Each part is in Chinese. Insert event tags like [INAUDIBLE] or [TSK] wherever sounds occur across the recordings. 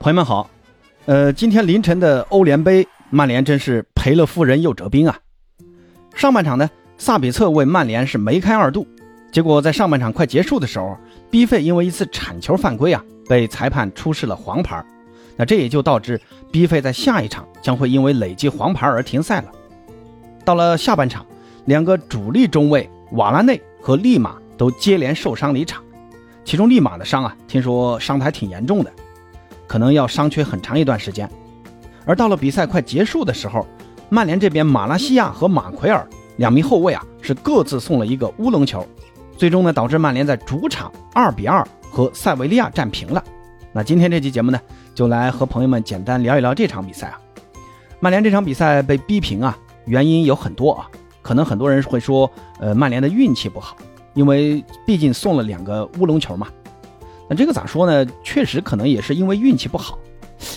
朋友们好，呃，今天凌晨的欧联杯，曼联真是赔了夫人又折兵啊。上半场呢，萨比策为曼联是梅开二度，结果在上半场快结束的时候，B 费因为一次铲球犯规啊，被裁判出示了黄牌。那这也就导致 B 费在下一场将会因为累积黄牌而停赛了。到了下半场，两个主力中卫瓦拉内和利马都接连受伤离场，其中利马的伤啊，听说伤的还挺严重的。可能要伤缺很长一段时间，而到了比赛快结束的时候，曼联这边马拉西亚和马奎尔两名后卫啊是各自送了一个乌龙球，最终呢导致曼联在主场二比二和塞维利亚战平了。那今天这期节目呢，就来和朋友们简单聊一聊这场比赛啊。曼联这场比赛被逼平啊，原因有很多啊，可能很多人会说，呃，曼联的运气不好，因为毕竟送了两个乌龙球嘛。那这个咋说呢？确实可能也是因为运气不好，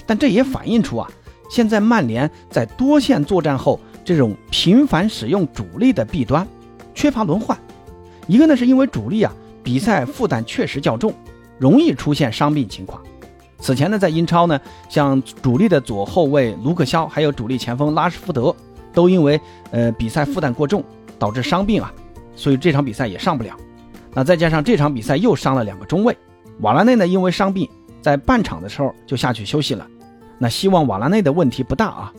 但这也反映出啊，现在曼联在多线作战后这种频繁使用主力的弊端，缺乏轮换。一个呢是因为主力啊比赛负担确实较重，容易出现伤病情况。此前呢在英超呢，像主力的左后卫卢克肖，还有主力前锋拉什福德，都因为呃比赛负担过重，导致伤病啊，所以这场比赛也上不了。那再加上这场比赛又伤了两个中卫。瓦拉内呢，因为伤病，在半场的时候就下去休息了。那希望瓦拉内的问题不大啊。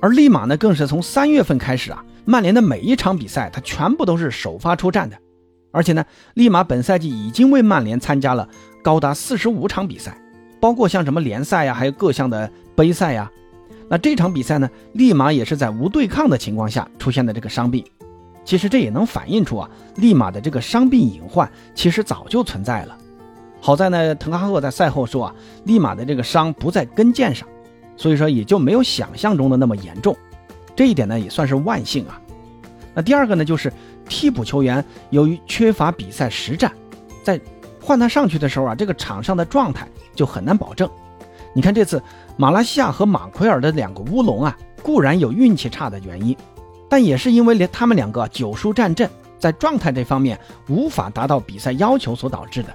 而利马呢，更是从三月份开始啊，曼联的每一场比赛他全部都是首发出战的。而且呢，利马本赛季已经为曼联参加了高达四十五场比赛，包括像什么联赛呀，还有各项的杯赛呀。那这场比赛呢，利马也是在无对抗的情况下出现的这个伤病。其实这也能反映出啊，利马的这个伤病隐患其实早就存在了。好在呢，滕哈赫在赛后说啊，利马的这个伤不在跟腱上，所以说也就没有想象中的那么严重，这一点呢也算是万幸啊。那第二个呢，就是替补球员由于缺乏比赛实战，在换他上去的时候啊，这个场上的状态就很难保证。你看这次马来西亚和马奎尔的两个乌龙啊，固然有运气差的原因，但也是因为连他们两个久疏战阵，在状态这方面无法达到比赛要求所导致的。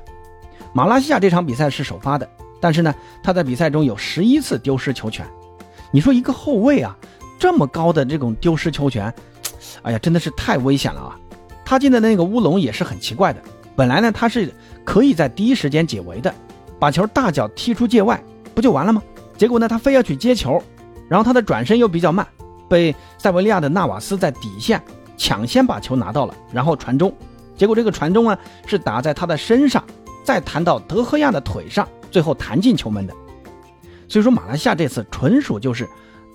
马来西亚这场比赛是首发的，但是呢，他在比赛中有十一次丢失球权。你说一个后卫啊，这么高的这种丢失球权，[TSK] 哎呀，真的是太危险了啊！他进的那个乌龙也是很奇怪的。本来呢，他是可以在第一时间解围的，把球大脚踢出界外，不就完了吗？结果呢，他非要去接球，然后他的转身又比较慢，被塞维利亚的纳瓦斯在底线抢先把球拿到了，然后传中。结果这个传中啊，是打在他的身上。再弹到德赫亚的腿上，最后弹进球门的。所以说，马来西亚这次纯属就是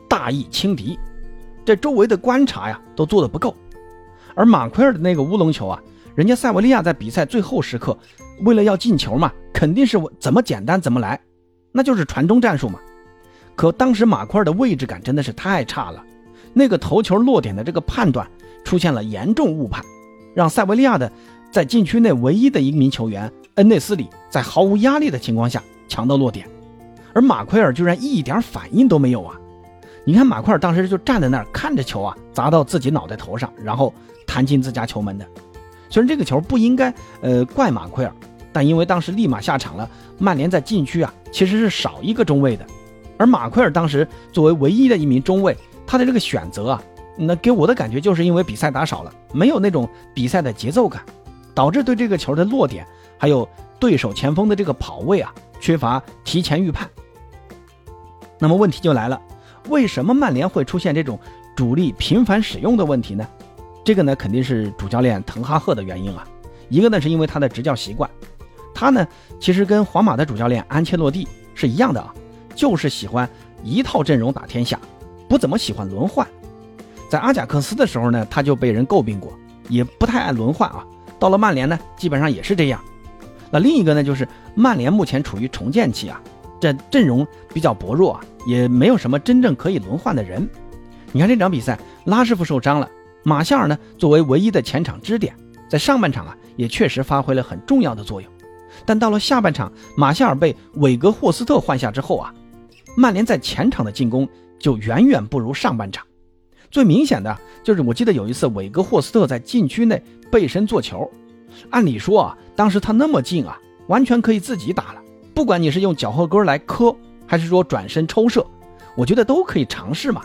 大意轻敌，这周围的观察呀都做的不够。而马奎尔的那个乌龙球啊，人家塞维利亚在比赛最后时刻，为了要进球嘛，肯定是怎么简单怎么来，那就是传中战术嘛。可当时马奎尔的位置感真的是太差了，那个头球落点的这个判断出现了严重误判，让塞维利亚的在禁区内唯一的一名球员。恩内斯里在毫无压力的情况下抢到落点，而马奎尔居然一点反应都没有啊！你看马奎尔当时就站在那儿看着球啊砸到自己脑袋头上，然后弹进自家球门的。虽然这个球不应该呃怪马奎尔，但因为当时立马下场了，曼联在禁区啊其实是少一个中卫的，而马奎尔当时作为唯一的一名中卫，他的这个选择啊，那给我的感觉就是因为比赛打少了，没有那种比赛的节奏感，导致对这个球的落点。还有对手前锋的这个跑位啊，缺乏提前预判。那么问题就来了，为什么曼联会出现这种主力频繁使用的问题呢？这个呢肯定是主教练滕哈赫的原因啊。一个呢是因为他的执教习惯，他呢其实跟皇马的主教练安切洛蒂是一样的啊，就是喜欢一套阵容打天下，不怎么喜欢轮换。在阿贾克斯的时候呢，他就被人诟病过，也不太爱轮换啊。到了曼联呢，基本上也是这样。那另一个呢，就是曼联目前处于重建期啊，这阵容比较薄弱啊，也没有什么真正可以轮换的人。你看这场比赛，拉师傅受伤了，马夏尔呢作为唯一的前场支点，在上半场啊也确实发挥了很重要的作用。但到了下半场，马夏尔被韦格霍斯特换下之后啊，曼联在前场的进攻就远远不如上半场。最明显的就是，我记得有一次韦格霍斯特在禁区内背身做球。按理说啊，当时他那么近啊，完全可以自己打了。不管你是用脚后跟来磕，还是说转身抽射，我觉得都可以尝试嘛。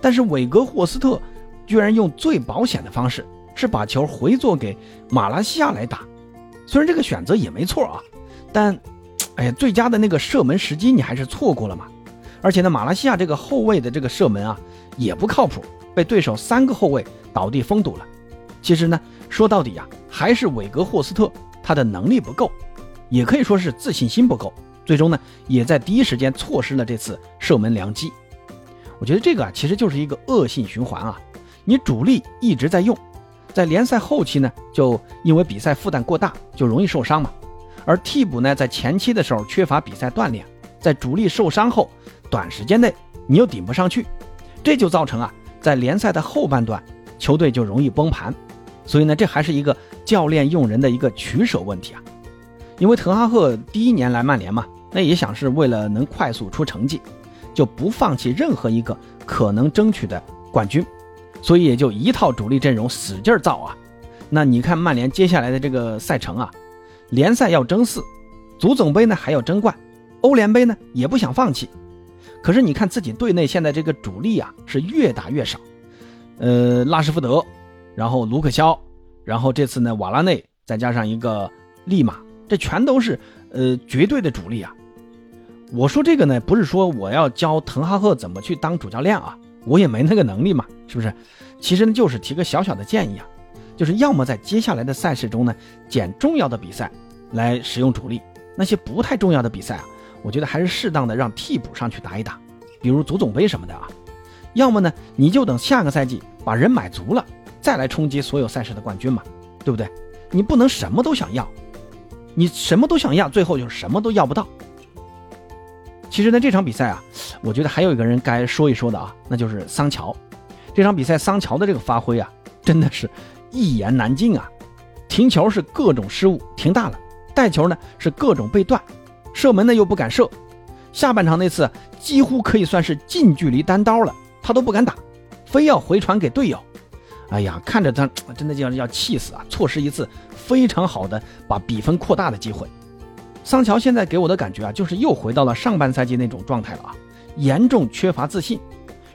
但是韦格霍斯特居然用最保险的方式，是把球回做给马来西亚来打。虽然这个选择也没错啊，但，哎呀，最佳的那个射门时机你还是错过了嘛。而且呢，马来西亚这个后卫的这个射门啊也不靠谱，被对手三个后卫倒地封堵了。其实呢，说到底呀，还是韦格霍斯特他的能力不够，也可以说是自信心不够。最终呢，也在第一时间错失了这次射门良机。我觉得这个啊，其实就是一个恶性循环啊。你主力一直在用，在联赛后期呢，就因为比赛负担过大，就容易受伤嘛。而替补呢，在前期的时候缺乏比赛锻炼，在主力受伤后。短时间内你又顶不上去，这就造成啊，在联赛的后半段，球队就容易崩盘。所以呢，这还是一个教练用人的一个取舍问题啊。因为滕哈赫第一年来曼联嘛，那也想是为了能快速出成绩，就不放弃任何一个可能争取的冠军，所以也就一套主力阵容使劲造啊。那你看曼联接下来的这个赛程啊，联赛要争四，足总杯呢还要争冠，欧联杯呢也不想放弃。可是你看自己队内现在这个主力啊是越打越少，呃，拉什福德，然后卢克肖，然后这次呢瓦拉内，再加上一个利马，这全都是呃绝对的主力啊。我说这个呢不是说我要教滕哈赫怎么去当主教练啊，我也没那个能力嘛，是不是？其实呢就是提个小小的建议啊，就是要么在接下来的赛事中呢捡重要的比赛来使用主力，那些不太重要的比赛啊。我觉得还是适当的让替补上去打一打，比如足总杯什么的啊。要么呢，你就等下个赛季把人买足了，再来冲击所有赛事的冠军嘛，对不对？你不能什么都想要，你什么都想要，最后就什么都要不到。其实呢，这场比赛啊，我觉得还有一个人该说一说的啊，那就是桑乔。这场比赛桑乔的这个发挥啊，真的是一言难尽啊。停球是各种失误，停大了；带球呢是各种被断。射门呢又不敢射，下半场那次几乎可以算是近距离单刀了，他都不敢打，非要回传给队友。哎呀，看着他 [TSK] 真的就要要气死啊！错失一次非常好的把比分扩大的机会。桑乔现在给我的感觉啊，就是又回到了上半赛季那种状态了啊，严重缺乏自信，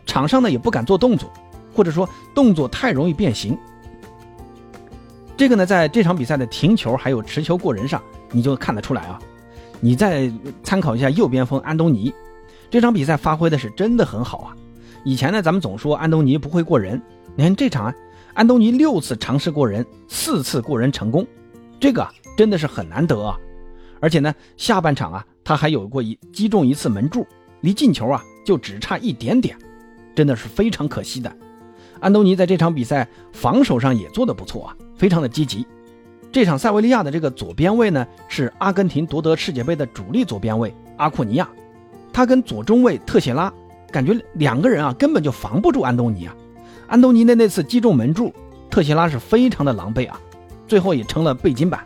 场上呢也不敢做动作，或者说动作太容易变形。这个呢，在这场比赛的停球还有持球过人上，你就看得出来啊。你再参考一下右边锋安东尼，这场比赛发挥的是真的很好啊！以前呢，咱们总说安东尼不会过人，你看这场啊，安东尼六次尝试过人，四次过人成功，这个真的是很难得啊！而且呢，下半场啊，他还有过一击中一次门柱，离进球啊就只差一点点，真的是非常可惜的。安东尼在这场比赛防守上也做得不错啊，非常的积极。这场塞维利亚的这个左边卫呢，是阿根廷夺得世界杯的主力左边卫阿库尼亚，他跟左中卫特谢拉，感觉两个人啊根本就防不住安东尼啊。安东尼的那次击中门柱，特谢拉是非常的狼狈啊，最后也成了背金板。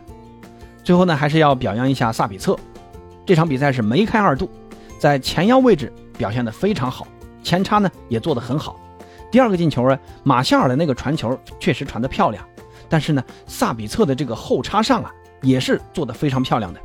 最后呢，还是要表扬一下萨比策，这场比赛是梅开二度，在前腰位置表现的非常好，前插呢也做得很好。第二个进球呢，马夏尔的那个传球确实传得漂亮。但是呢，萨比策的这个后插上啊，也是做得非常漂亮的。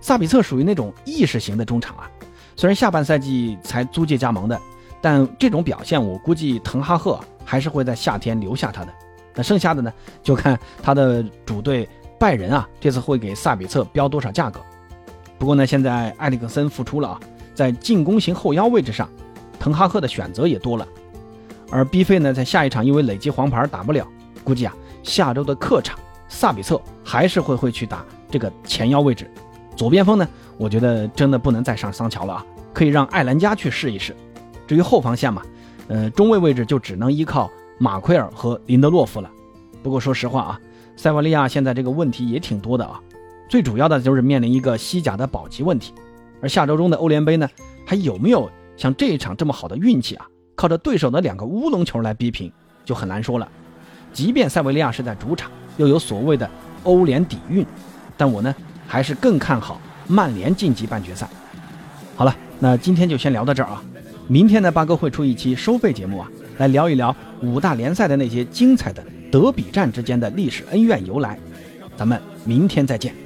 萨比策属于那种意识型的中场啊，虽然下半赛季才租借加盟的，但这种表现我估计滕哈赫还是会在夏天留下他的。那剩下的呢，就看他的主队拜仁啊，这次会给萨比策标多少价格。不过呢，现在埃里克森复出了啊，在进攻型后腰位置上，滕哈赫的选择也多了。而 B 费呢，在下一场因为累积黄牌打不了，估计啊。下周的客场，萨比策还是会会去打这个前腰位置，左边锋呢，我觉得真的不能再上桑乔了啊，可以让艾兰加去试一试。至于后防线嘛，呃，中卫位置就只能依靠马奎尔和林德洛夫了。不过说实话啊，塞瓦利亚现在这个问题也挺多的啊，最主要的就是面临一个西甲的保级问题。而下周中的欧联杯呢，还有没有像这一场这么好的运气啊？靠着对手的两个乌龙球来逼平，就很难说了。即便塞维利亚是在主场，又有所谓的欧联底蕴，但我呢还是更看好曼联晋级半决赛。好了，那今天就先聊到这儿啊。明天呢，八哥会出一期收费节目啊，来聊一聊五大联赛的那些精彩的德比战之间的历史恩怨由来。咱们明天再见。